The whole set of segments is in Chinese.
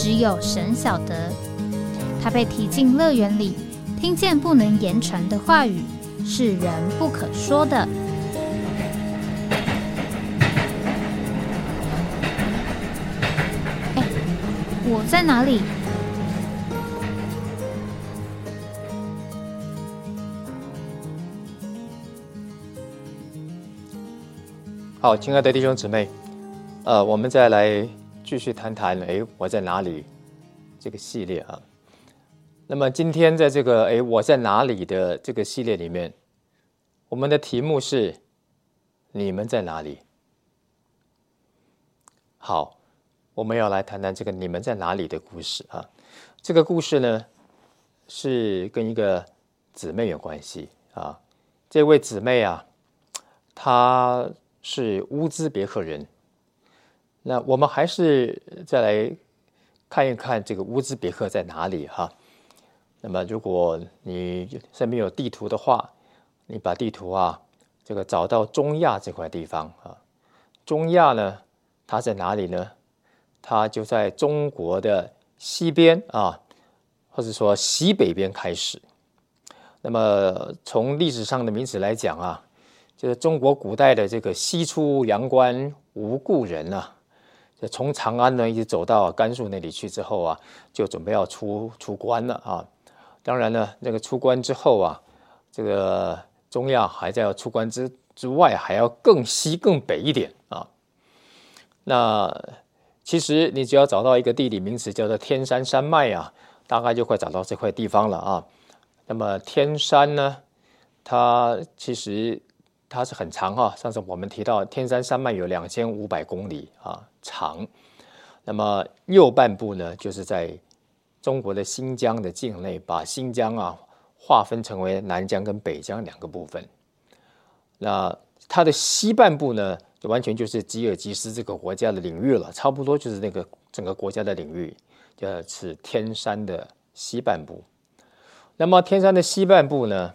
只有神晓得，他被提进乐园里，听见不能言传的话语，是人不可说的。哎，我在哪里？好，亲爱的弟兄姊妹，呃，我们再来。继续谈谈，哎，我在哪里？这个系列啊。那么今天在这个哎我在哪里的这个系列里面，我们的题目是你们在哪里？好，我们要来谈谈这个你们在哪里的故事啊。这个故事呢是跟一个姊妹有关系啊。这位姊妹啊，她是乌兹别克人。那我们还是再来看一看这个乌兹别克在哪里哈。那么如果你身边有地图的话，你把地图啊这个找到中亚这块地方啊，中亚呢它在哪里呢？它就在中国的西边啊，或者说西北边开始。那么从历史上的名字来讲啊，就是中国古代的这个西出阳关无故人啊。从长安呢一直走到甘肃那里去之后啊，就准备要出出关了啊。当然呢，那个出关之后啊，这个中亚还在要出关之之外，还要更西更北一点啊。那其实你只要找到一个地理名词叫做天山山脉啊，大概就会找到这块地方了啊。那么天山呢，它其实。它是很长哈，上次我们提到天山山脉有两千五百公里啊长，那么右半部呢，就是在中国的新疆的境内，把新疆啊划分成为南疆跟北疆两个部分。那它的西半部呢，就完全就是吉尔吉斯这个国家的领域了，差不多就是那个整个国家的领域，就是天山的西半部。那么天山的西半部呢？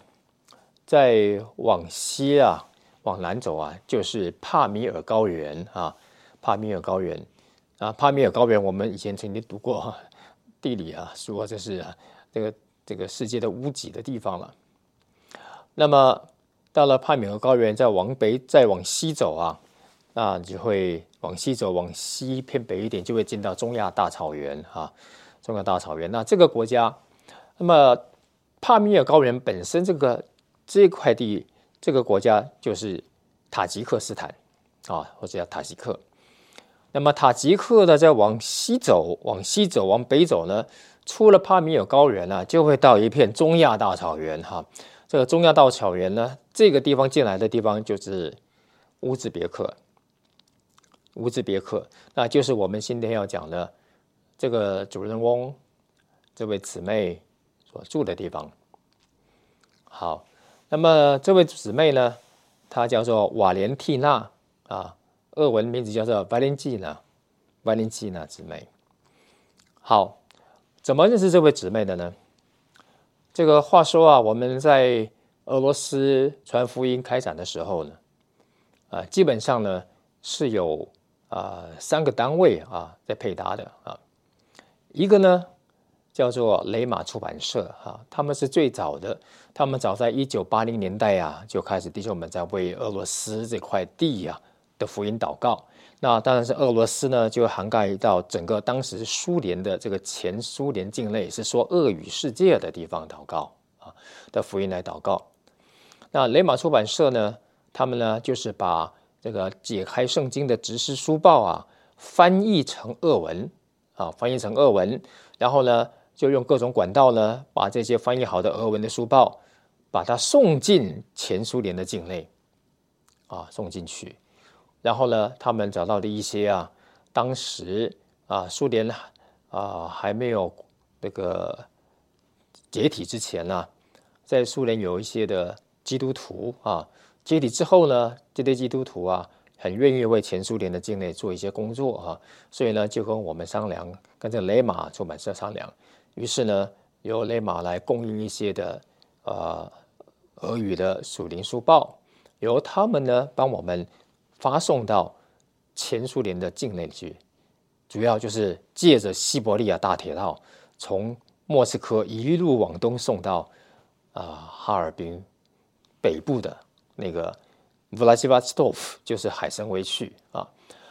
再往西啊，往南走啊，就是帕米尔高原啊。帕米尔高原啊，帕米尔高原，我们以前曾经读过地理啊，说这是这个这个世界的屋脊的地方了。那么到了帕米尔高原，再往北，再往西走啊，那就会往西走，往西偏北一点，就会进到中亚大草原啊。中亚大草原，那这个国家，那么帕米尔高原本身这个。这块地，这个国家就是塔吉克斯坦啊，或者叫塔吉克。那么塔吉克呢，再往西走，往西走，往北走呢，出了帕米尔高原呢，就会到一片中亚大草原哈。这个中亚大草原呢，这个地方进来的地方就是乌兹别克。乌兹别克，那就是我们今天要讲的这个主人翁，这位姊妹所住的地方。好。那么这位姊妹呢，她叫做瓦莲蒂娜啊，俄文名字叫做 Valentina，Valentina 姊妹。好，怎么认识这位姊妹的呢？这个话说啊，我们在俄罗斯传福音开展的时候呢，啊，基本上呢是有啊三个单位啊在配搭的啊，一个呢。叫做雷马出版社，哈，他们是最早的，他们早在一九八零年代啊就开始弟兄们在为俄罗斯这块地呀的福音祷告。那当然是俄罗斯呢，就涵盖到整个当时苏联的这个前苏联境内，是说俄语世界的地方祷告啊的福音来祷告。那雷马出版社呢，他们呢就是把这个解开圣经的直诗书报啊翻译成俄文啊，翻译成俄文，然后呢。就用各种管道呢，把这些翻译好的俄文的书报，把它送进前苏联的境内，啊，送进去。然后呢，他们找到了一些啊，当时啊，苏联啊还没有那个解体之前呢，在苏联有一些的基督徒啊，解体之后呢，这些基督徒啊。很愿意为前苏联的境内做一些工作啊，所以呢就跟我们商量，跟这雷马出版社商量，于是呢由雷马来供应一些的呃俄语的属灵书报，由他们呢帮我们发送到前苏联的境内去，主要就是借着西伯利亚大铁道，从莫斯科一路往东送到啊哈尔滨北部的那个。弗拉基瓦斯托夫就是海参崴去啊。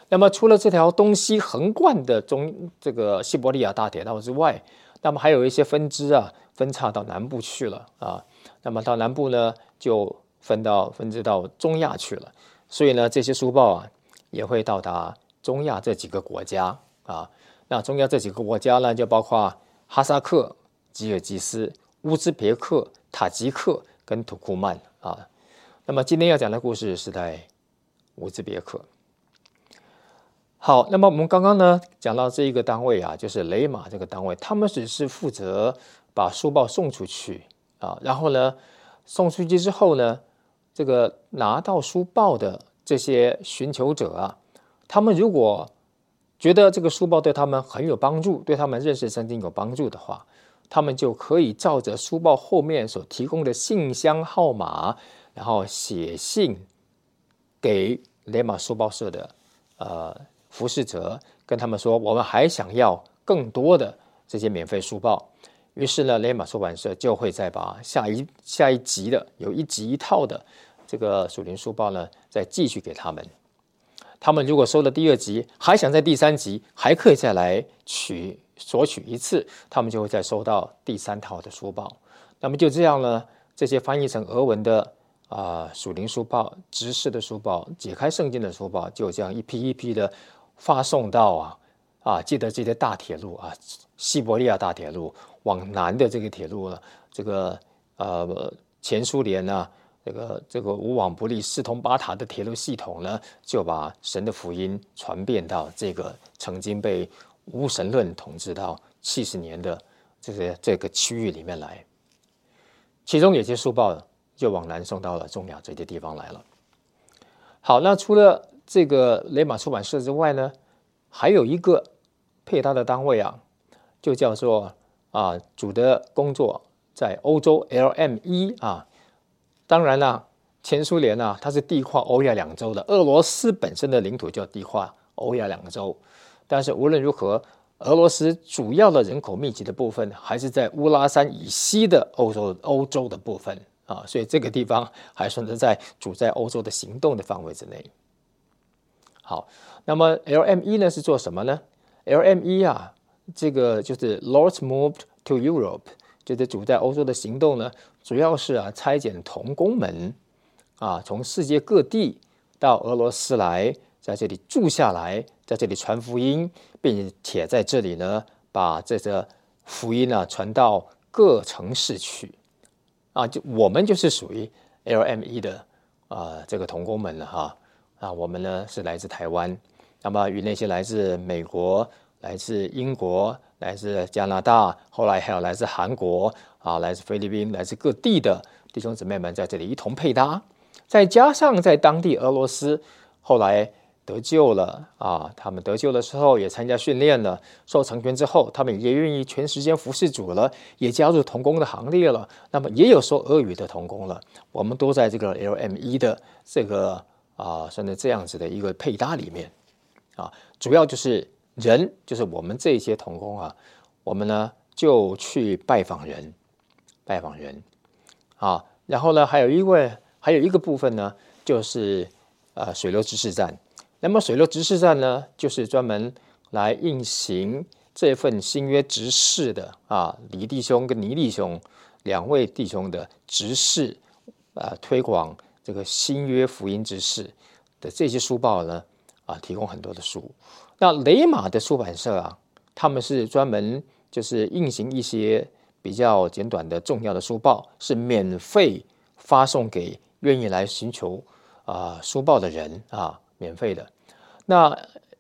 那么除了这条东西横贯的中这个西伯利亚大铁道之外，那么还有一些分支啊，分叉到南部去了啊。那么到南部呢，就分到分支到中亚去了。所以呢，这些书报啊，也会到达中亚这几个国家啊。那中亚这几个国家呢，就包括哈萨克、吉尔吉斯、乌兹别克、塔吉克跟土库曼啊。那么今天要讲的故事是在乌兹别克。好，那么我们刚刚呢讲到这一个单位啊，就是雷马这个单位，他们只是负责把书报送出去啊，然后呢送出去之后呢，这个拿到书报的这些寻求者啊，他们如果觉得这个书报对他们很有帮助，对他们认识圣经有帮助的话，他们就可以照着书报后面所提供的信箱号码。然后写信给雷马书报社的呃服侍者，跟他们说，我们还想要更多的这些免费书报。于是呢，雷马出版社就会再把下一下一集的有一集一套的这个属灵书报呢，再继续给他们。他们如果收了第二集，还想在第三集还可以再来取索取一次，他们就会再收到第三套的书报。那么就这样呢，这些翻译成俄文的。啊，属灵书报、直视的书报、解开圣经的书报，就这样一批一批的发送到啊啊，记得这些大铁路啊，西伯利亚大铁路往南的这个铁路呢，这个呃前苏联呢，这个这个无往不利、四通八达的铁路系统呢，就把神的福音传遍到这个曾经被无神论统治到七十年的这些这个区域里面来，其中有些书报。就往南送到了中亚这些地方来了。好，那除了这个雷马出版社之外呢，还有一个配搭的单位啊，就叫做啊主的工作在欧洲 LME 啊。当然啦，前苏联啊，它是地跨欧亚两洲的，俄罗斯本身的领土叫地跨欧亚两洲。但是无论如何，俄罗斯主要的人口密集的部分还是在乌拉山以西的欧洲欧洲的部分。啊，所以这个地方还算是在主在欧洲的行动的范围之内。好，那么 LME 呢是做什么呢？LME 啊，这个就是 Lords Moved to Europe，就是主在欧洲的行动呢，主要是啊拆解童工们啊，从世界各地到俄罗斯来，在这里住下来，在这里传福音，并且在这里呢，把这个福音呢传到各城市去。啊，就我们就是属于 LME 的啊，这个童工们了哈。啊，我们呢是来自台湾，那么与那些来自美国、来自英国、来自加拿大，后来还有来自韩国啊、来自菲律宾、来自各地的弟兄姊妹们在这里一同配搭，再加上在当地俄罗斯，后来。得救了啊！他们得救的时候也参加训练了，受成全之后，他们也愿意全时间服侍主了，也加入童工的行列了。那么也有说俄语的童工了。我们都在这个 LME 的这个啊，算是这样子的一个配搭里面啊。主要就是人，就是我们这些童工啊，我们呢就去拜访人，拜访人啊。然后呢，还有一位，还有一个部分呢，就是呃水流知识站。那么水流执事站呢，就是专门来运行这份新约执事的啊，李弟兄跟倪弟兄两位弟兄的执事啊，推广这个新约福音之事的这些书报呢啊，提供很多的书。那雷马的出版社啊，他们是专门就是运行一些比较简短的重要的书报，是免费发送给愿意来寻求啊书报的人啊。免费的，那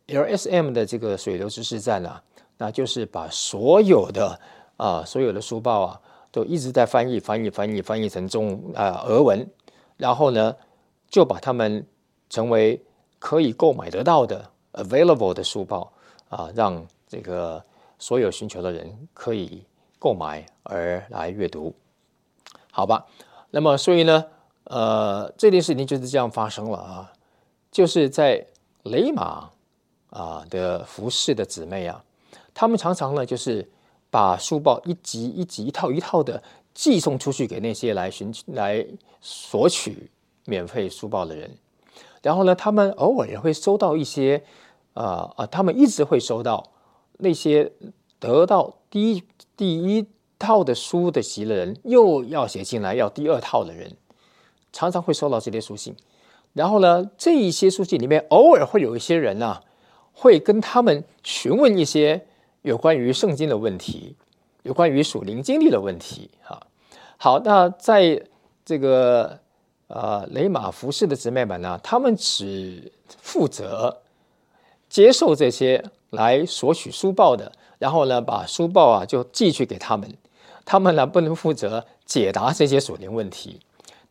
LSM 的这个水流知识站啊，那就是把所有的啊所有的书报啊都一直在翻译翻译翻译翻译成中啊俄文，然后呢就把它们成为可以购买得到的 available 的书报啊，让这个所有寻求的人可以购买而来阅读，好吧？那么所以呢，呃，这件事情就是这样发生了啊，就是在雷马啊的服饰的姊妹啊，他们常常呢就是把书报一集一集、一套一套的寄送出去给那些来寻来索取免费书报的人，然后呢，他们偶尔也会收到一些，啊啊，他们一直会收到。那些得到第一第一套的书的席的人，又要写进来要第二套的人，常常会收到这些书信。然后呢，这一些书信里面，偶尔会有一些人呢，会跟他们询问一些有关于圣经的问题，有关于属灵经历的问题。啊，好，那在这个呃雷马服饰的姊妹们呢，他们只负责接受这些。来索取书报的，然后呢，把书报啊就寄去给他们，他们呢不能负责解答这些属灵问题，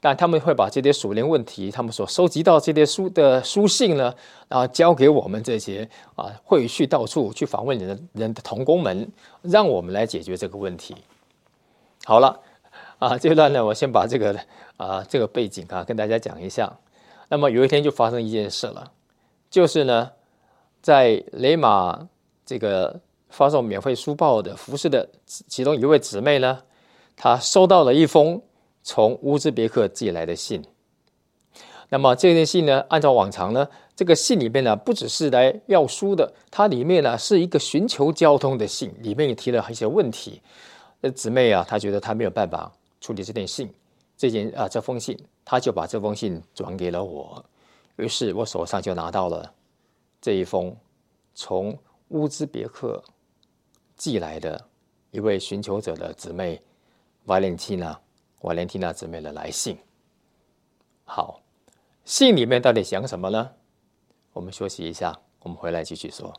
但他们会把这些属灵问题，他们所收集到这些书的书信呢，然后交给我们这些啊会去到处去访问人的人的童工们，让我们来解决这个问题。好了，啊，这段呢，我先把这个啊这个背景啊跟大家讲一下。那么有一天就发生一件事了，就是呢。在雷马这个发送免费书报的服饰的其中一位姊妹呢，她收到了一封从乌兹别克寄来的信。那么这封信呢，按照往常呢，这个信里面呢，不只是来要书的，它里面呢是一个寻求交通的信，里面也提了一些问题。那姊妹啊，她觉得她没有办法处理这件信，这件啊这封信，她就把这封信转给了我，于是我手上就拿到了。这一封从乌兹别克寄来的一位寻求者的姊妹瓦莲蒂娜，瓦莲蒂娜姊妹的来信。好，信里面到底讲什么呢？我们休息一下，我们回来继续说。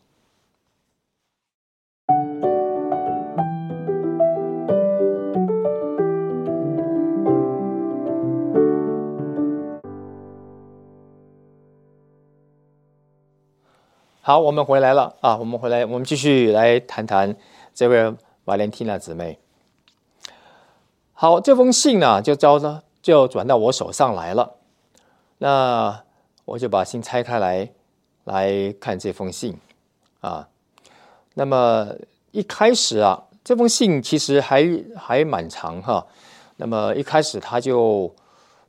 好，我们回来了啊！我们回来，我们继续来谈谈这位瓦莲蒂娜姊妹。好，这封信呢，就交了，就转到我手上来了。那我就把信拆开来，来看这封信啊。那么一开始啊，这封信其实还还蛮长哈。那么一开始他就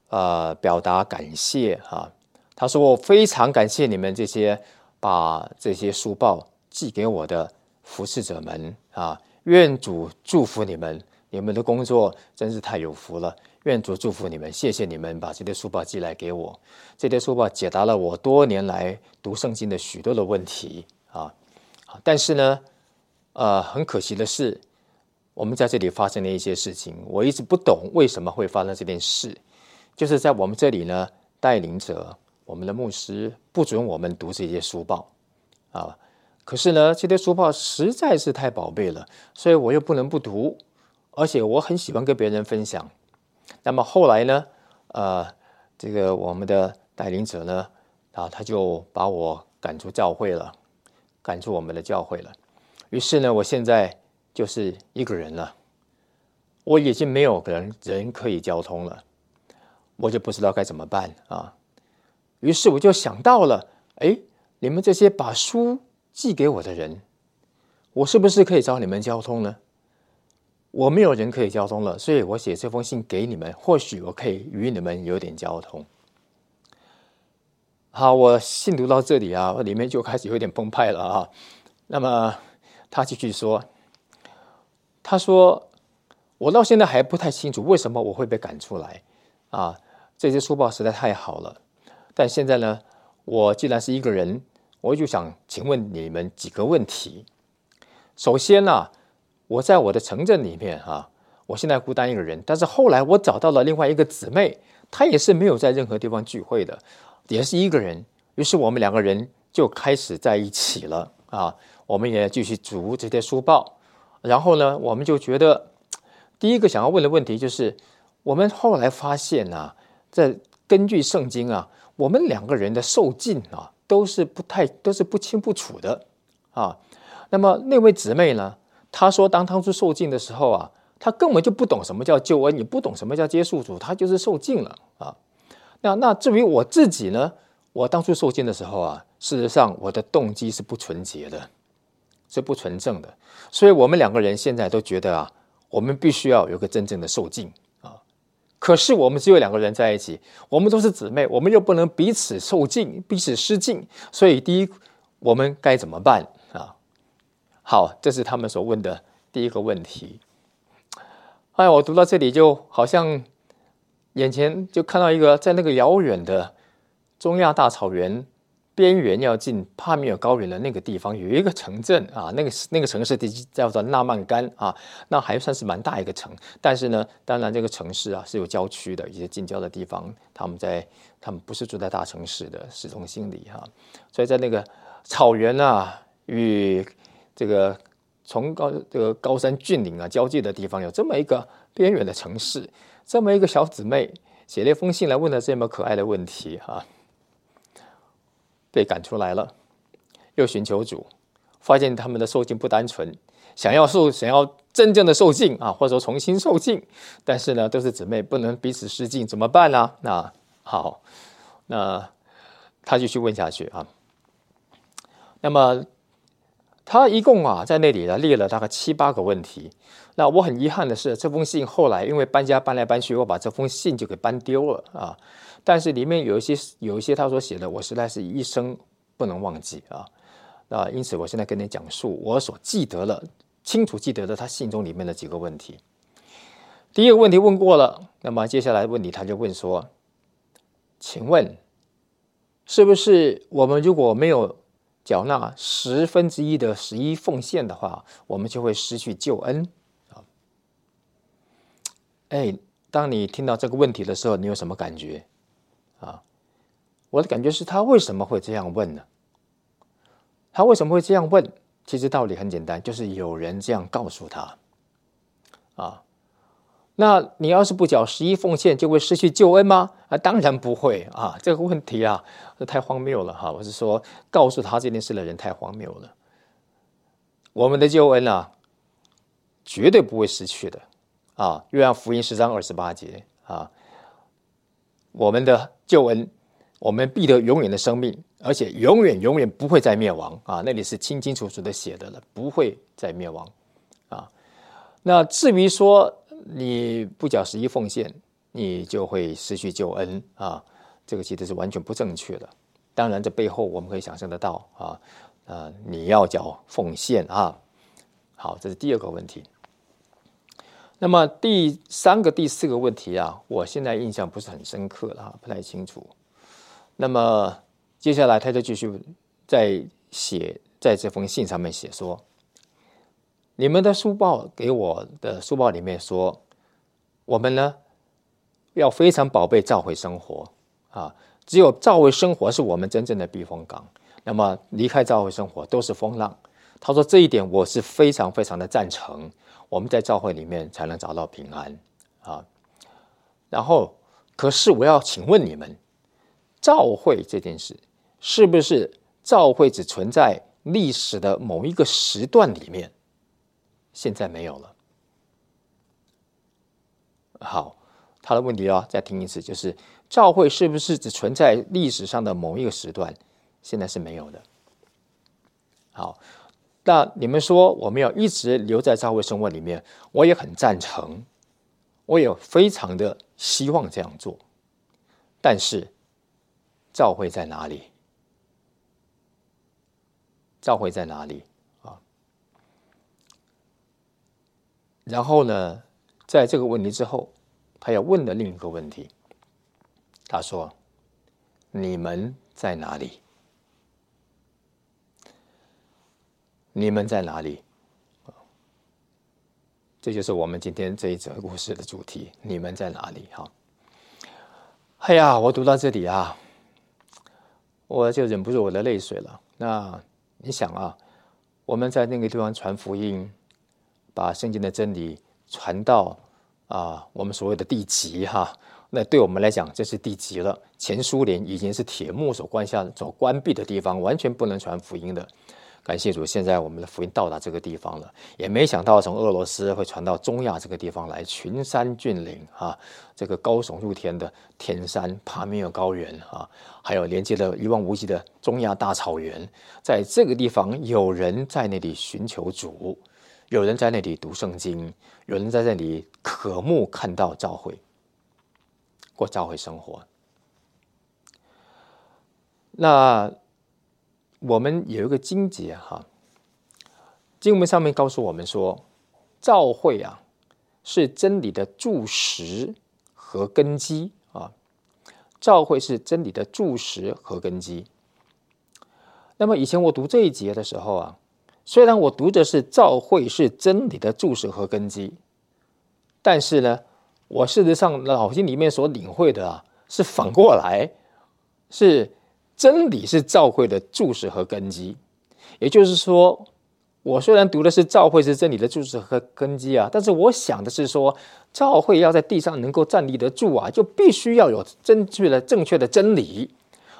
呃表达感谢哈，他说我非常感谢你们这些。把这些书报寄给我的服侍者们啊，愿主祝福你们，你们的工作真是太有福了。愿主祝福你们，谢谢你们把这些书报寄来给我。这些书报解答了我多年来读圣经的许多的问题啊。但是呢，呃，很可惜的是，我们在这里发生了一些事情，我一直不懂为什么会发生这件事。就是在我们这里呢，带领者。我们的牧师不准我们读这些书报，啊，可是呢，这些书报实在是太宝贝了，所以我又不能不读，而且我很喜欢跟别人分享。那么后来呢，呃，这个我们的带领者呢，啊，他就把我赶出教会了，赶出我们的教会了。于是呢，我现在就是一个人了，我已经没有人人可以交通了，我就不知道该怎么办啊。于是我就想到了，哎，你们这些把书寄给我的人，我是不是可以找你们交通呢？我没有人可以交通了，所以我写这封信给你们，或许我可以与你们有点交通。好，我信读到这里啊，里面就开始有点崩派了啊。那么他继续说，他说我到现在还不太清楚为什么我会被赶出来啊，这些书报实在太好了。但现在呢，我既然是一个人，我就想请问你们几个问题。首先呢，我在我的城镇里面啊，我现在孤单一个人。但是后来我找到了另外一个姊妹，她也是没有在任何地方聚会的，也是一个人。于是我们两个人就开始在一起了啊，我们也继续读这些书报。然后呢，我们就觉得第一个想要问的问题就是，我们后来发现啊，在根据圣经啊，我们两个人的受尽啊，都是不太都是不清不楚的啊。那么那位姊妹呢，他说，当当初受尽的时候啊，他根本就不懂什么叫救恩，也不懂什么叫接受主，他就是受尽了啊。那那至于我自己呢，我当初受尽的时候啊，事实上我的动机是不纯洁的。是不纯正的，所以我们两个人现在都觉得啊，我们必须要有个真正的受尽啊。可是我们只有两个人在一起，我们都是姊妹，我们又不能彼此受敬，彼此失敬，所以第一，我们该怎么办？好，这是他们所问的第一个问题。哎，我读到这里就好像眼前就看到一个在那个遥远的中亚大草原。边缘要进帕米尔高原的那个地方，有一个城镇啊，那个那个城市地叫做纳曼干啊，那还算是蛮大一个城。但是呢，当然这个城市啊是有郊区的一些近郊的地方，他们在他们不是住在大城市的市中心里哈，所以在那个草原啊与这个崇高这个高山峻岭啊交界的地方，有这么一个边缘的城市，这么一个小姊妹写了一封信来问了这么可爱的问题哈。被赶出来了，又寻求主，发现他们的受尽不单纯，想要受，想要真正的受尽啊，或者说重新受尽，但是呢，都是姊妹，不能彼此失敬，怎么办呢？那好，那他就去问下去啊。那么他一共啊，在那里呢列了大概七八个问题。那我很遗憾的是，这封信后来因为搬家搬来搬去，我把这封信就给搬丢了啊。但是里面有一些有一些他所写的，我实在是一生不能忘记啊啊！因此，我现在跟你讲述我所记得了、清楚记得的他信中里面的几个问题。第一个问题问过了，那么接下来问题他就问说：“请问，是不是我们如果没有缴纳十分之一的十一奉献的话，我们就会失去救恩？”啊，哎，当你听到这个问题的时候，你有什么感觉？啊，我的感觉是他为什么会这样问呢？他为什么会这样问？其实道理很简单，就是有人这样告诉他。啊，那你要是不缴十一奉献，就会失去救恩吗？啊，当然不会啊！这个问题啊，太荒谬了哈！我是说，告诉他这件事的人太荒谬了。我们的救恩啊，绝对不会失去的啊！约翰福音十章二十八节啊。我们的救恩，我们必得永远的生命，而且永远永远不会再灭亡啊！那里是清清楚楚的写的了，不会再灭亡啊。那至于说你不缴十一奉献，你就会失去救恩啊，这个其实是完全不正确的。当然，这背后我们可以想象得到啊，呃，你要缴奉献啊。好，这是第二个问题。那么第三个、第四个问题啊，我现在印象不是很深刻了，不太清楚。那么接下来他就继续在写，在这封信上面写说：“你们的书报给我的书报里面说，我们呢要非常宝贝教会生活啊，只有教会生活是我们真正的避风港。那么离开教会生活都是风浪。”他说这一点我是非常非常的赞成。我们在教会里面才能找到平安啊！然后，可是我要请问你们，教会这件事是不是教会只存在历史的某一个时段里面？现在没有了。好，他的问题哦，再听一次，就是教会是不是只存在历史上的某一个时段？现在是没有的。好。那你们说我们要一直留在教会生活里面，我也很赞成，我也非常的希望这样做。但是，教会在哪里？教会在哪里啊？然后呢，在这个问题之后，他要问的另一个问题，他说：“你们在哪里？”你们在哪里？这就是我们今天这一则故事的主题。你们在哪里？哈！哎呀，我读到这里啊，我就忍不住我的泪水了。那你想啊，我们在那个地方传福音，把圣经的真理传到啊，我们所谓的地极哈。那对我们来讲，这是地极了。前苏联已经是铁幕所关下、所关闭的地方，完全不能传福音的。感谢主，现在我们的福音到达这个地方了。也没想到从俄罗斯会传到中亚这个地方来，群山峻岭啊，这个高耸入天的天山帕米尔高原啊，还有连接的一望无际的中亚大草原，在这个地方有人在那里寻求主，有人在那里读圣经，有人在那里渴慕看到教会，过教会生活。那。我们有一个经节哈，经文上面告诉我们说，教会啊是真理的柱石和根基啊，教会是真理的柱石和根基。那么以前我读这一节的时候啊，虽然我读的是教会是真理的柱石和根基，但是呢，我事实上脑筋里面所领会的啊，是反过来是。真理是教会的注释和根基，也就是说，我虽然读的是教会是真理的注释和根基啊，但是我想的是说，教会要在地上能够站立得住啊，就必须要有正确的、正确的真理。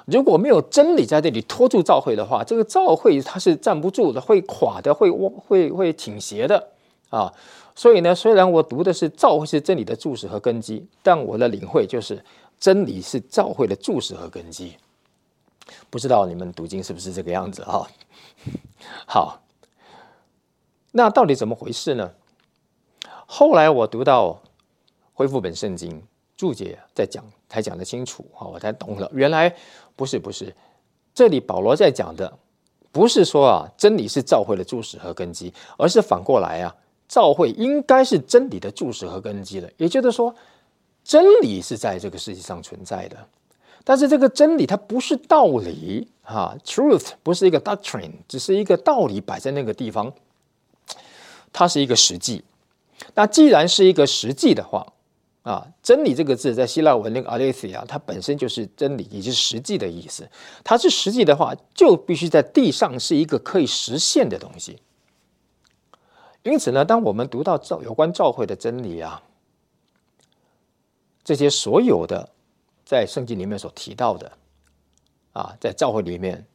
如果没有真理在这里拖住教会的话，这个教会它是站不住的，会垮的，会会会倾斜的啊。所以呢，虽然我读的是教会是真理的注释和根基，但我的领会就是真理是教会的注释和根基。不知道你们读经是不是这个样子啊？好，那到底怎么回事呢？后来我读到恢复本圣经注解在讲，才讲得清楚啊，我才懂了。原来不是不是，这里保罗在讲的不是说啊，真理是教会的注释和根基，而是反过来啊，教会应该是真理的注释和根基的。也就是说，真理是在这个世界上存在的。但是这个真理它不是道理啊，truth 不是一个 doctrine，只是一个道理摆在那个地方，它是一个实际。那既然是一个实际的话，啊，真理这个字在希腊文那个 aletheia，它本身就是真理，也就是实际的意思。它是实际的话，就必须在地上是一个可以实现的东西。因此呢，当我们读到教有关教会的真理啊，这些所有的。在圣经里面所提到的，啊，在教会里面，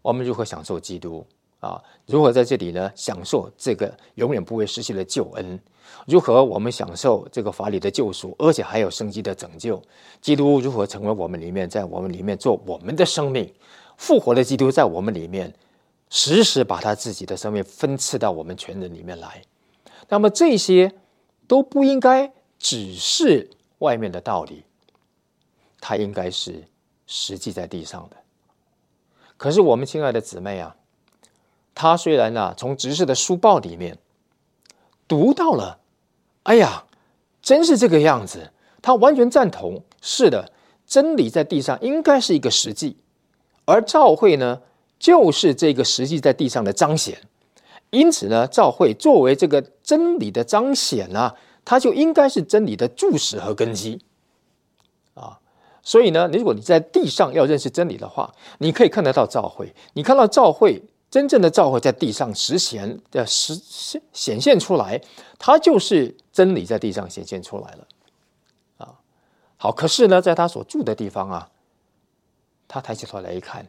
我们如何享受基督啊？如何在这里呢？享受这个永远不会失去的救恩？如何我们享受这个法理的救赎，而且还有生机的拯救？基督如何成为我们里面，在我们里面做我们的生命？复活的基督在我们里面，时时把他自己的生命分赐到我们全人里面来。那么这些都不应该只是外面的道理。它应该是实际在地上的。可是我们亲爱的姊妹啊，他虽然啊从执事的书报里面读到了，哎呀，真是这个样子，他完全赞同。是的，真理在地上应该是一个实际，而教会呢，就是这个实际在地上的彰显。因此呢，教会作为这个真理的彰显呢，它就应该是真理的注释和根基啊。所以呢，如果你在地上要认识真理的话，你可以看得到教会。你看到教会真正的教会在地上实现的实显显现出来，它就是真理在地上显现出来了。啊，好，可是呢，在他所住的地方啊，他抬起头来一看，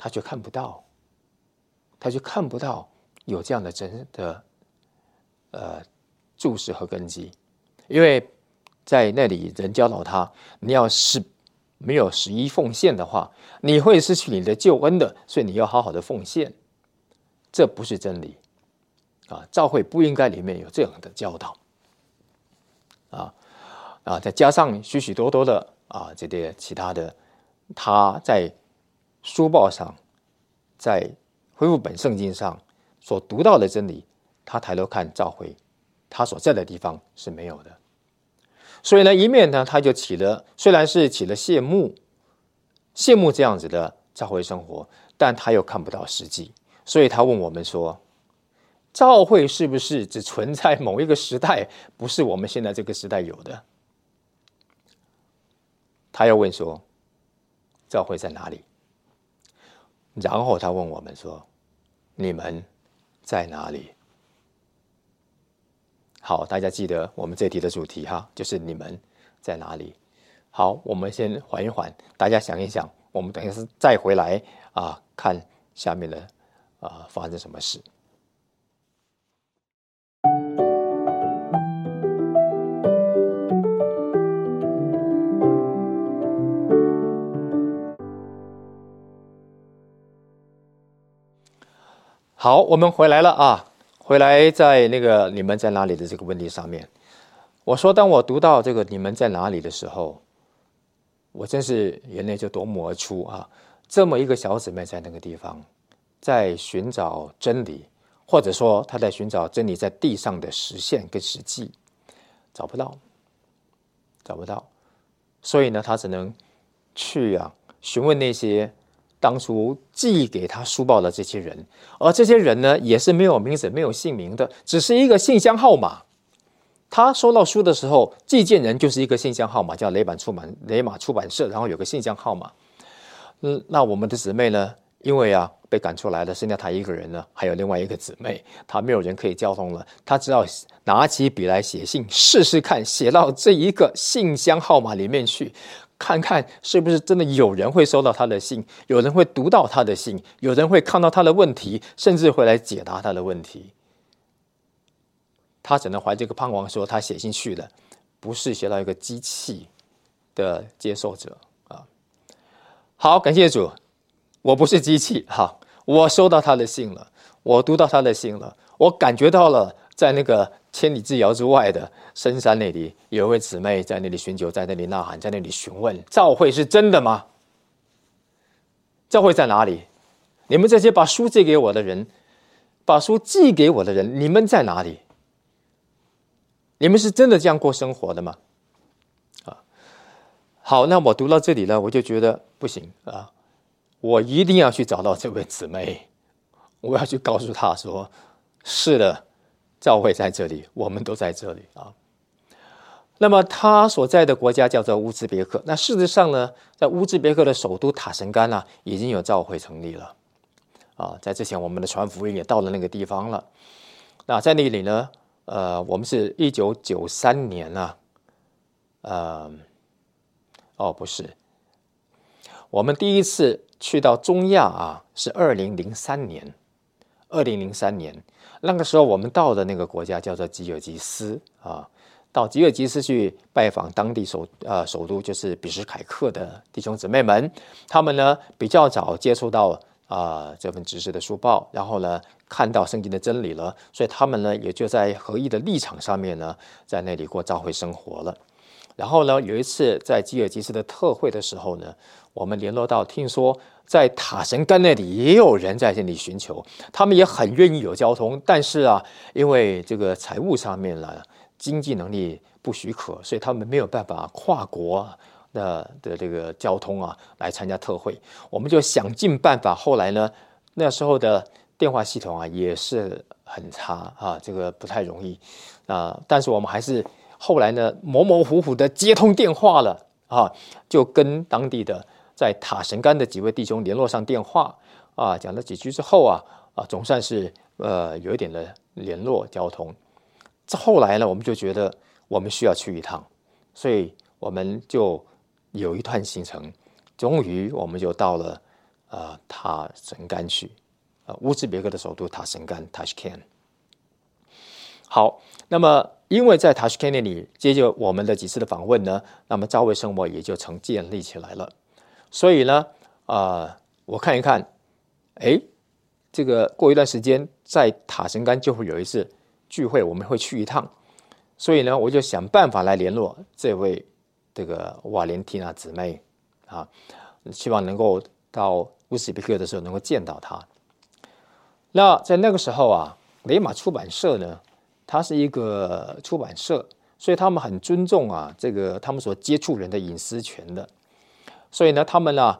他却看不到，他却看不到有这样的真的呃注视和根基，因为在那里人教导他，你要是。没有十一奉献的话，你会失去你的救恩的。所以你要好好的奉献，这不是真理啊！教会不应该里面有这样的教导啊啊！再加上许许多多的啊这些其他的，他在书报上，在恢复本圣经上所读到的真理，他抬头看教会，他所在的地方是没有的。所以呢，一面呢，他就起了，虽然是起了羡慕，羡慕这样子的教会生活，但他又看不到实际，所以他问我们说：“教会是不是只存在某一个时代，不是我们现在这个时代有的？”他又问说：“教会在哪里？”然后他问我们说：“你们在哪里？好，大家记得我们这题的主题哈，就是你们在哪里？好，我们先缓一缓，大家想一想，我们等一下再回来啊，看下面的啊发生什么事。好，我们回来了啊！回来在那个你们在哪里的这个问题上面，我说，当我读到这个你们在哪里的时候，我真是眼泪就夺目而出啊！这么一个小姊妹在那个地方，在寻找真理，或者说她在寻找真理在地上的实现跟实际，找不到，找不到，所以呢，她只能去啊询问那些。当初寄给他书报的这些人，而这些人呢，也是没有名字、没有姓名的，只是一个信箱号码。他收到书的时候，寄件人就是一个信箱号码，叫雷版出版、雷马出版社，然后有个信箱号码。嗯，那我们的姊妹呢？因为啊，被赶出来了，剩下他一个人呢，还有另外一个姊妹，他没有人可以交通了，他只好拿起笔来写信，试试看，写到这一个信箱号码里面去。看看是不是真的有人会收到他的信，有人会读到他的信，有人会看到他的问题，甚至会来解答他的问题。他只能怀着个盼望说，他写信去了，不是写到一个机器的接受者啊。好，感谢主，我不是机器，哈，我收到他的信了，我读到他的信了，我感觉到了。在那个千里之遥之外的深山那里，有一位姊妹在那里寻求，在那里呐喊，在那里询问：教会是真的吗？教会在哪里？你们这些把书借给我的人，把书寄给我的人，你们在哪里？你们是真的这样过生活的吗？啊，好，那我读到这里呢，我就觉得不行啊，我一定要去找到这位姊妹，我要去告诉她说：是的。教会在这里，我们都在这里啊。那么他所在的国家叫做乌兹别克。那事实上呢，在乌兹别克的首都塔什干呢，已经有教会成立了啊。在之前，我们的传福音也到了那个地方了。那在那里呢，呃，我们是一九九三年啊，呃，哦，不是，我们第一次去到中亚啊，是二零零三年，二零零三年。那个时候，我们到的那个国家叫做吉尔吉斯啊，到吉尔吉斯去拜访当地首呃首都就是比什凯克的弟兄姊妹们，他们呢比较早接触到啊这份知识的书报，然后呢看到圣经的真理了，所以他们呢也就在合一的立场上面呢，在那里过教会生活了。然后呢，有一次在吉尔吉斯的特会的时候呢，我们联络到，听说在塔什干那里也有人在这里寻求，他们也很愿意有交通，但是啊，因为这个财务上面呢，经济能力不许可，所以他们没有办法跨国的的这个交通啊来参加特会。我们就想尽办法，后来呢，那时候的电话系统啊也是很差啊，这个不太容易啊，但是我们还是。后来呢，模模糊糊的接通电话了啊，就跟当地的在塔什干的几位弟兄联络上电话啊，讲了几句之后啊啊，总算是呃有一点的联络交通。这后来呢，我们就觉得我们需要去一趟，所以我们就有一段行程，终于我们就到了啊塔什干去啊乌兹别克的首都塔什干 （Tashkent）。好，那么。因为在塔什肯那里，接着我们的几次的访问呢，那么教会生活也就成建立起来了。所以呢，啊，我看一看，哎，这个过一段时间在塔什干就会有一次聚会，我们会去一趟。所以呢，我就想办法来联络这位这个瓦莲蒂娜姊妹啊，希望能够到乌斯别克的时候能够见到她。那在那个时候啊，雷马出版社呢。它是一个出版社，所以他们很尊重啊，这个他们所接触人的隐私权的。所以呢，他们呢，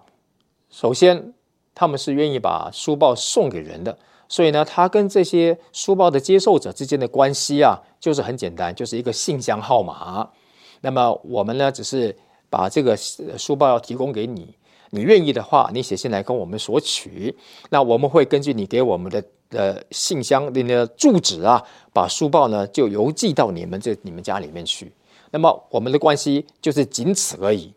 首先他们是愿意把书报送给人的。所以呢，他跟这些书报的接受者之间的关系啊，就是很简单，就是一个信箱号码。那么我们呢，只是把这个书报要提供给你，你愿意的话，你写信来跟我们索取。那我们会根据你给我们的呃信箱，你的住址啊，把书报呢就邮寄到你们这你们家里面去。那么我们的关系就是仅此而已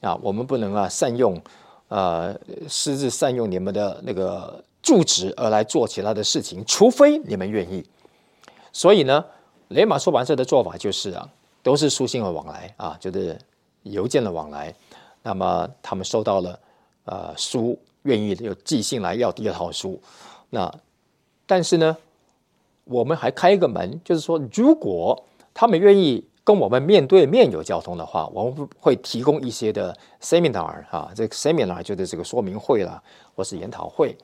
啊，我们不能啊善用呃私自善用你们的那个住址而来做其他的事情，除非你们愿意。所以呢，雷马出版社的做法就是啊，都是书信的往来啊，就是邮件的往来。那么他们收到了呃书，愿意有寄信来要第二套书。那但是呢，我们还开一个门，就是说，如果他们愿意跟我们面对面有交通的话，我们会提供一些的 seminar 啊，这个 seminar 就是这个说明会了，或是研讨会。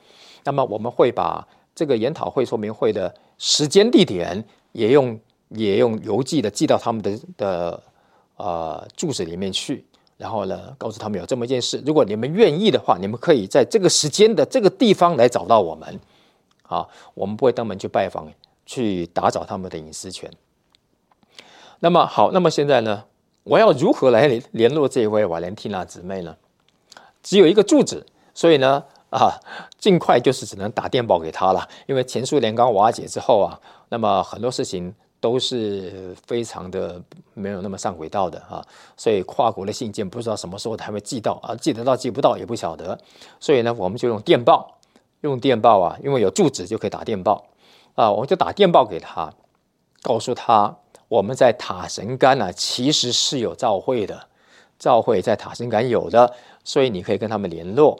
那么我们会把这个研讨会、说明会的时间、地点也用也用邮寄的寄到他们的的呃住址里面去。然后呢，告诉他们有这么一件事，如果你们愿意的话，你们可以在这个时间的这个地方来找到我们，啊，我们不会登门去拜访，去打扰他们的隐私权。那么好，那么现在呢，我要如何来联络这一位瓦莲蒂娜姊妹呢？只有一个住址，所以呢，啊，尽快就是只能打电报给她了，因为前苏联刚瓦解之后啊，那么很多事情。都是非常的没有那么上轨道的啊，所以跨国的信件不知道什么时候才会寄到啊，寄得到寄不到也不晓得，所以呢，我们就用电报，用电报啊，因为有住址就可以打电报啊，我就打电报给他，告诉他我们在塔什干呢其实是有召会的，召会在塔什干有的，所以你可以跟他们联络，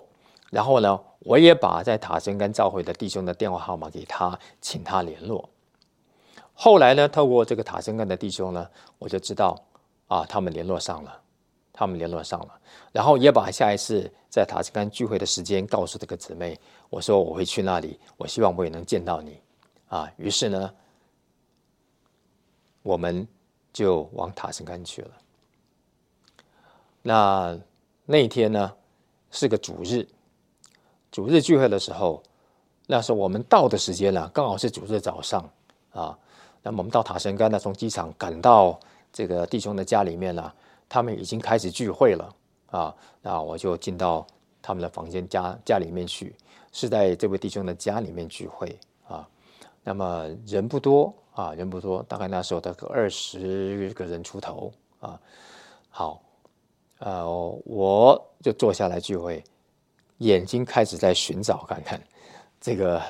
然后呢，我也把在塔什干召会的弟兄的电话号码给他，请他联络。后来呢，透过这个塔森干的弟兄呢，我就知道啊，他们联络上了，他们联络上了，然后也把下一次在塔森干聚会的时间告诉这个姊妹，我说我会去那里，我希望我也能见到你啊。于是呢，我们就往塔什干去了。那那一天呢，是个主日，主日聚会的时候，那时候我们到的时间呢，刚好是主日早上啊。那么我们到塔什干呢，从机场赶到这个弟兄的家里面呢，他们已经开始聚会了啊。那我就进到他们的房间家家里面去，是在这位弟兄的家里面聚会啊。那么人不多啊，人不多，大概那时候大概二十个人出头啊。好，呃，我就坐下来聚会，眼睛开始在寻找看看这个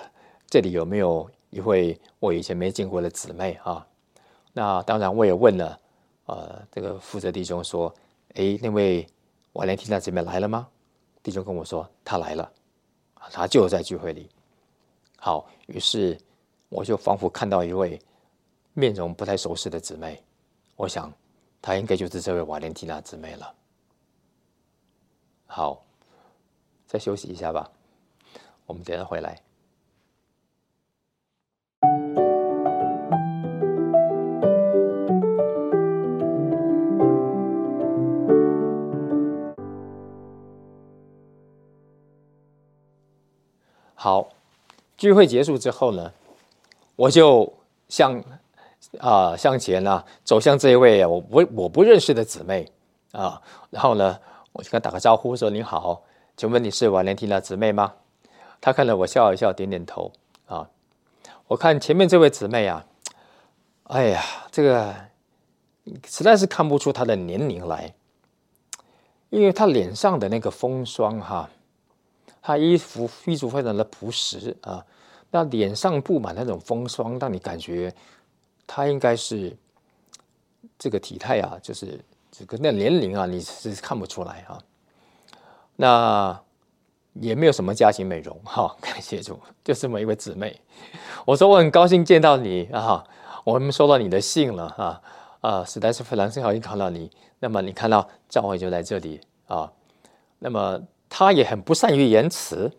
这里有没有。一位我以前没见过的姊妹啊，那当然我也问了，呃，这个负责弟兄说，哎，那位瓦莲提娜姊妹来了吗？弟兄跟我说她来了，她就在聚会里。好，于是我就仿佛看到一位面容不太熟悉的姊妹，我想她应该就是这位瓦莲提娜姊妹了。好，再休息一下吧，我们等下回来。好，聚会结束之后呢，我就向啊向前呢走向这一位我不我不认识的姊妹啊，然后呢，我就跟她打个招呼说：“您好，请问你是瓦莲缇娜姊妹吗？”她看了我笑一笑，点点头啊。我看前面这位姊妹啊，哎呀，这个实在是看不出她的年龄来，因为她脸上的那个风霜哈。她衣服衣着非常的朴实啊，那脸上布满那种风霜，让你感觉他应该是这个体态啊，就是这个那年龄啊，你是看不出来啊。那也没有什么家庭美容哈，感谢主，就这么一位姊妹。我说我很高兴见到你啊，我们收到你的信了啊啊，实在是非常幸好看到你。那么你看到教会就在这里啊，那么。他也很不善于言辞，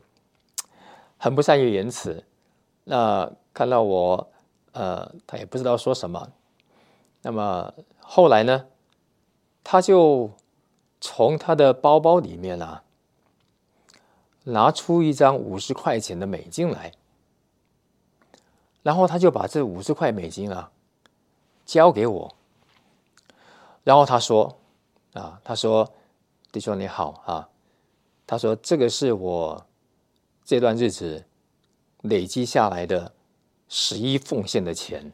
很不善于言辞。那看到我，呃，他也不知道说什么。那么后来呢，他就从他的包包里面啊，拿出一张五十块钱的美金来，然后他就把这五十块美金啊交给我。然后他说：“啊，他说，弟兄你好啊。”他说：“这个是我这段日子累积下来的十一奉献的钱，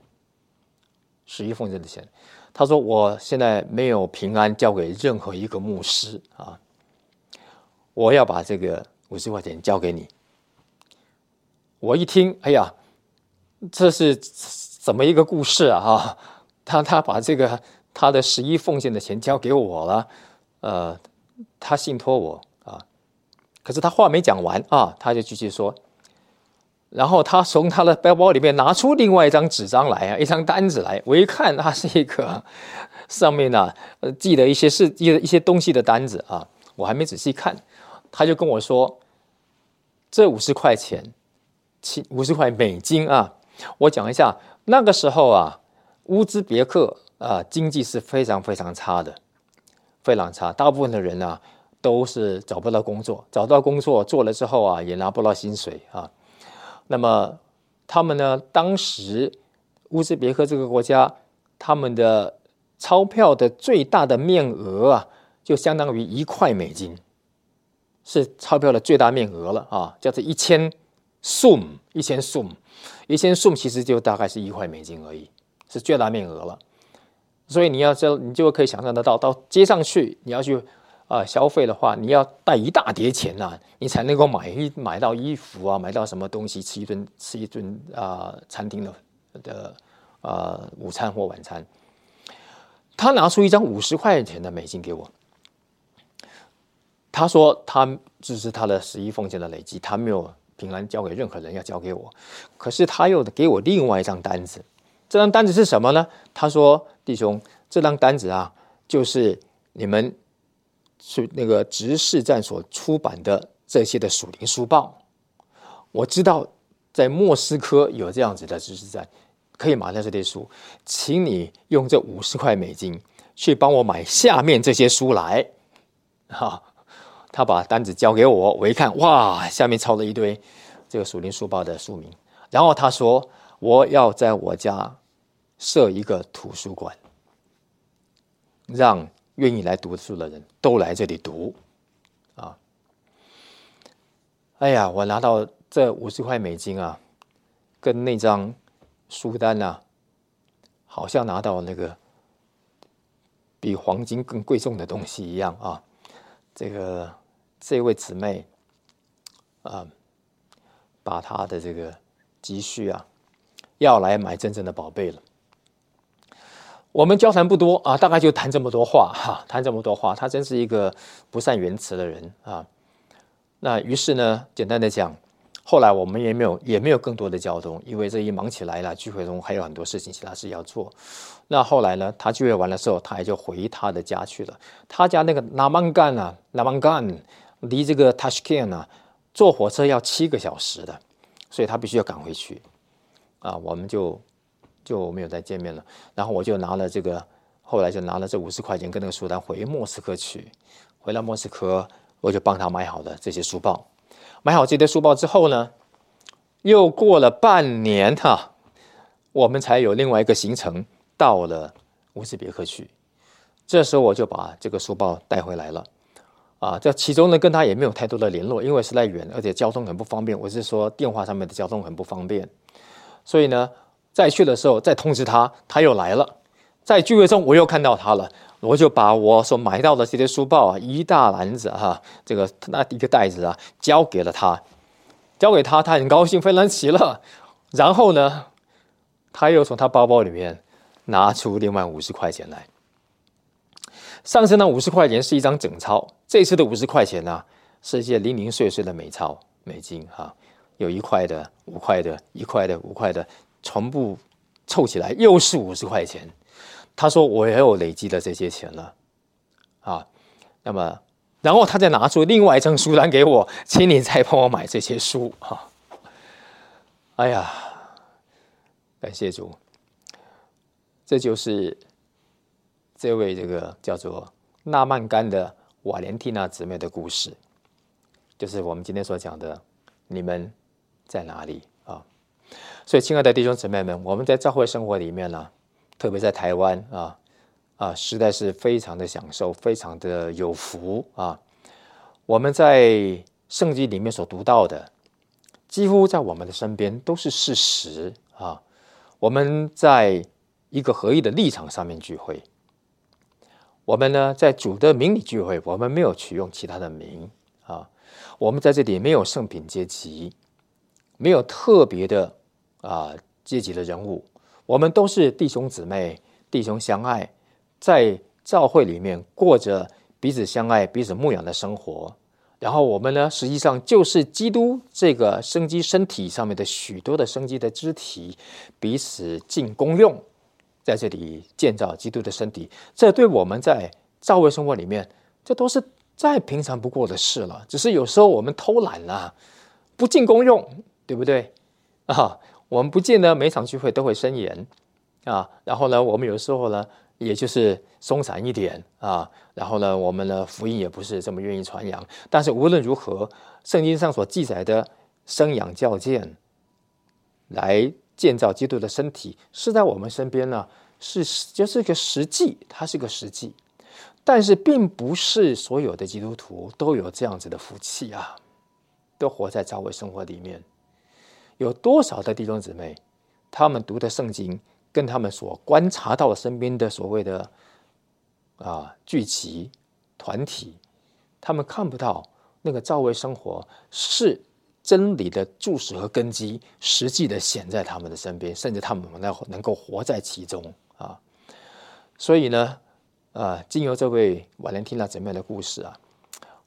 十一奉献的钱。他说：“我现在没有平安交给任何一个牧师啊，我要把这个五十块钱交给你。”我一听，哎呀，这是怎么一个故事啊？哈，他他把这个他的十一奉献的钱交给我了，呃，他信托我啊。可是他话没讲完啊，他就继续说。然后他从他的背包里面拿出另外一张纸张来啊，一张单子来。我一看，它是一个上面呢，呃，记得一些事、记得一些东西的单子啊。我还没仔细看，他就跟我说：“这五十块钱，七五十块美金啊。”我讲一下，那个时候啊，乌兹别克啊，经济是非常非常差的，非常差。大部分的人呢，都是找不到工作，找到工作做了之后啊，也拿不到薪水啊。那么，他们呢？当时乌兹别克这个国家，他们的钞票的最大的面额啊，就相当于一块美金，是钞票的最大面额了啊，叫做一千 sum，一千 sum，一千 sum 其实就大概是一块美金而已，是最大面额了。所以你要这，你就可以想象得到，到街上去，你要去。啊，消费的话，你要带一大叠钱呐，你才能够买一买到衣服啊，买到什么东西，吃一顿吃一顿啊，餐厅的的啊午餐或晚餐。他拿出一张五十块钱的美金给我，他说他这是他的十一奉献的累积，他没有平安交给任何人，要交给我。可是他又给我另外一张单子，这张单子是什么呢？他说：“弟兄，这张单子啊，就是你们。”是那个执事站所出版的这些的属灵书报，我知道在莫斯科有这样子的执事站，可以买到这些书，请你用这五十块美金去帮我买下面这些书来。哈，他把单子交给我，我一看，哇，下面抄了一堆这个属灵书报的书名，然后他说我要在我家设一个图书馆，让。愿意来读书的人都来这里读，啊！哎呀，我拿到这五十块美金啊，跟那张书单啊，好像拿到那个比黄金更贵重的东西一样啊！这个这位姊妹啊，把她的这个积蓄啊，要来买真正的宝贝了。我们交谈不多啊，大概就谈这么多话哈，谈这么多话。他真是一个不善言辞的人啊。那于是呢，简单的讲，后来我们也没有也没有更多的交通，因为这一忙起来了，聚会中还有很多事情，其他事要做。那后来呢，他聚会完了之后，他也就回他的家去了。他家那个拉曼干啊，拉曼干离这个 Tashkent 啊，坐火车要七个小时的，所以他必须要赶回去啊。我们就。就没有再见面了。然后我就拿了这个，后来就拿了这五十块钱跟那个书单回莫斯科去。回到莫斯科，我就帮他买好了这些书报。买好这些书报之后呢，又过了半年哈，我们才有另外一个行程到了乌兹别克去。这时候我就把这个书报带回来了。啊，这其中呢跟他也没有太多的联络，因为实在远，而且交通很不方便。我是说电话上面的交通很不方便，所以呢。再去的时候再通知他，他又来了。在聚会中我又看到他了，我就把我所买到的这些书报啊，一大篮子哈，这个那一个袋子啊，交给了他，交给他，他很高兴，非常喜乐。然后呢，他又从他包包里面拿出另外五十块钱来。上次那五十块钱是一张整钞，这次的五十块钱呢，是一些零零碎碎的美钞、美金哈，有一块的、五块的、一块的、五块的。全部凑起来又是五十块钱，他说我也有累积的这些钱了，啊，那么然后他再拿出另外一张书单给我，请你再帮我买这些书哈。哎呀，感谢主，这就是这位这个叫做纳曼干的瓦莲蒂娜姊妹的故事，就是我们今天所讲的，你们在哪里？所以，亲爱的弟兄姊妹们，我们在教会生活里面呢，特别在台湾啊啊，实在是非常的享受，非常的有福啊。我们在圣经里面所读到的几乎在我们的身边都是事实啊。我们在一个合一的立场上面聚会，我们呢在主的名里聚会，我们没有取用其他的名啊。我们在这里没有圣品阶级，没有特别的啊阶级的人物，我们都是弟兄姊妹，弟兄相爱，在教会里面过着彼此相爱、彼此牧养的生活。然后我们呢，实际上就是基督这个生机身体上面的许多的生机的肢体，彼此进功用，在这里建造基督的身体。这对我们在教会生活里面，这都是再平常不过的事了。只是有时候我们偷懒了，不进功用，对不对？啊，我们不见得每场聚会都会伸言啊。然后呢，我们有时候呢。也就是松散一点啊，然后呢，我们的福音也不是这么愿意传扬。但是无论如何，圣经上所记载的生养教建，来建造基督的身体，是在我们身边呢，是就是个实际，它是个实际。但是并不是所有的基督徒都有这样子的福气啊，都活在教会生活里面。有多少的弟兄姊妹，他们读的圣经？跟他们所观察到身边的所谓的啊聚集团体，他们看不到那个教会生活是真理的注释和根基，实际的显在他们的身边，甚至他们能能够活在其中啊。所以呢，啊，经由这位瓦莲听娜姊妹的故事啊，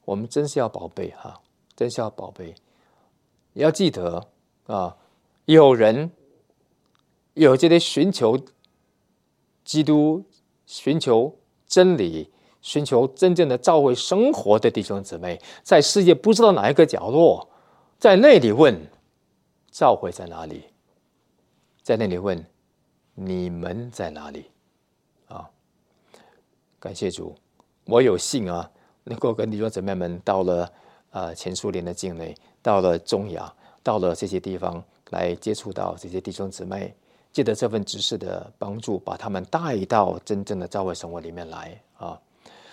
我们真是要宝贝哈，真是要宝贝，要记得啊，有人。有这些寻求基督、寻求真理、寻求真正的教会生活的弟兄姊妹，在世界不知道哪一个角落，在那里问教会在哪里，在那里问你们在哪里啊？感谢主，我有幸啊，能够跟弟兄姊妹们到了啊前苏联的境内，到了中亚，到了这些地方来接触到这些弟兄姊妹。借着这份知识的帮助，把他们带到真正的教会生活里面来啊！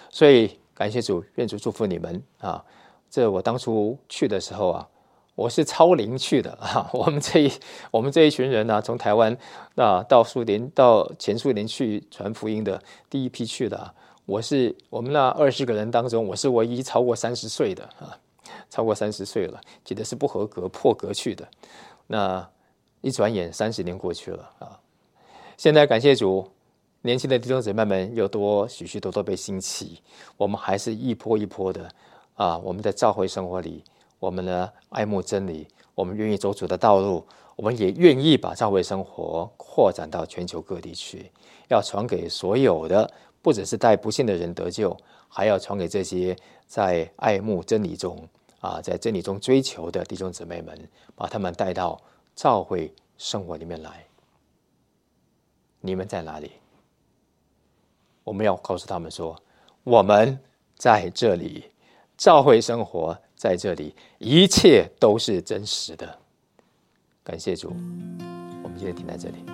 所以感谢主，愿主祝福你们啊！这我当初去的时候啊，我是超龄去的啊！我们这一我们这一群人呢，从台湾啊到苏联到前苏联去传福音的第一批去的啊，我是我们那二十个人当中，我是唯一超过三十岁的啊，超过三十岁了，记得是不合格破格去的那。一转眼三十年过去了啊！现在感谢主，年轻的弟兄姊妹们又多许许多多被兴起，我们还是一波一波的啊！我们在教会生活里，我们呢爱慕真理，我们愿意走主的道路，我们也愿意把教会生活扩展到全球各地去，要传给所有的，不只是带不幸的人得救，还要传给这些在爱慕真理中啊，在真理中追求的弟兄姊妹们，把他们带到。教会生活里面来，你们在哪里？我们要告诉他们说，我们在这里，教会生活在这里，一切都是真实的。感谢主，我们今天停在这里。